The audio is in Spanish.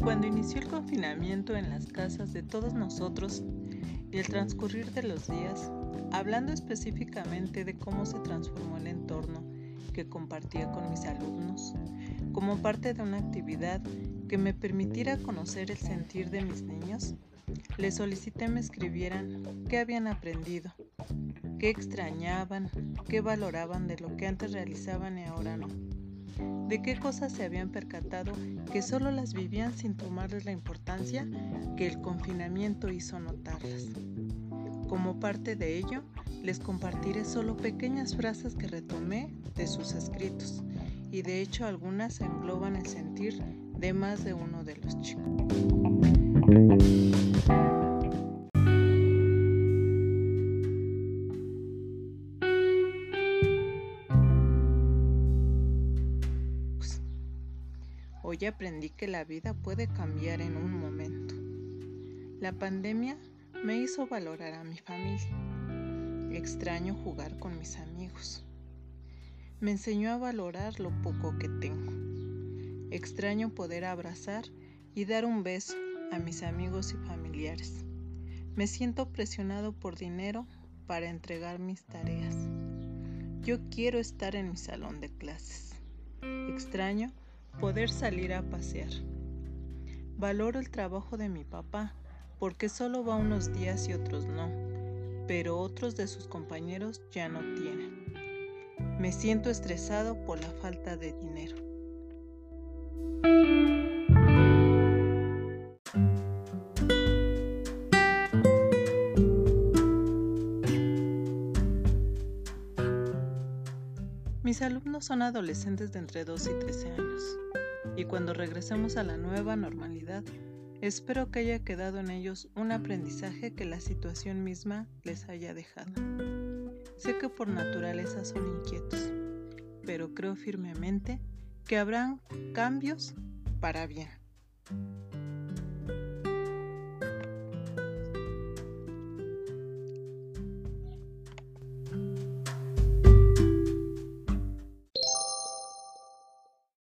Cuando inició el confinamiento en las casas de todos nosotros y el transcurrir de los días, hablando específicamente de cómo se transformó el entorno que compartía con mis alumnos, como parte de una actividad que me permitiera conocer el sentir de mis niños, les solicité me escribieran qué habían aprendido, qué extrañaban, qué valoraban de lo que antes realizaban y ahora no, de qué cosas se habían percatado que solo las vivían sin tomarles la importancia que el confinamiento hizo notarlas. Como parte de ello, les compartiré solo pequeñas frases que retomé de sus escritos y de hecho algunas engloban el sentir de más de uno de los chicos. Hoy aprendí que la vida puede cambiar en un momento. La pandemia me hizo valorar a mi familia. Extraño jugar con mis amigos. Me enseñó a valorar lo poco que tengo. Extraño poder abrazar y dar un beso a mis amigos y familiares. Me siento presionado por dinero para entregar mis tareas. Yo quiero estar en mi salón de clases. Extraño poder salir a pasear. Valoro el trabajo de mi papá porque solo va unos días y otros no, pero otros de sus compañeros ya no tienen. Me siento estresado por la falta de dinero. Mis alumnos son adolescentes de entre 2 y 13 años, y cuando regresemos a la nueva normalidad, espero que haya quedado en ellos un aprendizaje que la situación misma les haya dejado. Sé que por naturaleza son inquietos, pero creo firmemente que habrán cambios para bien.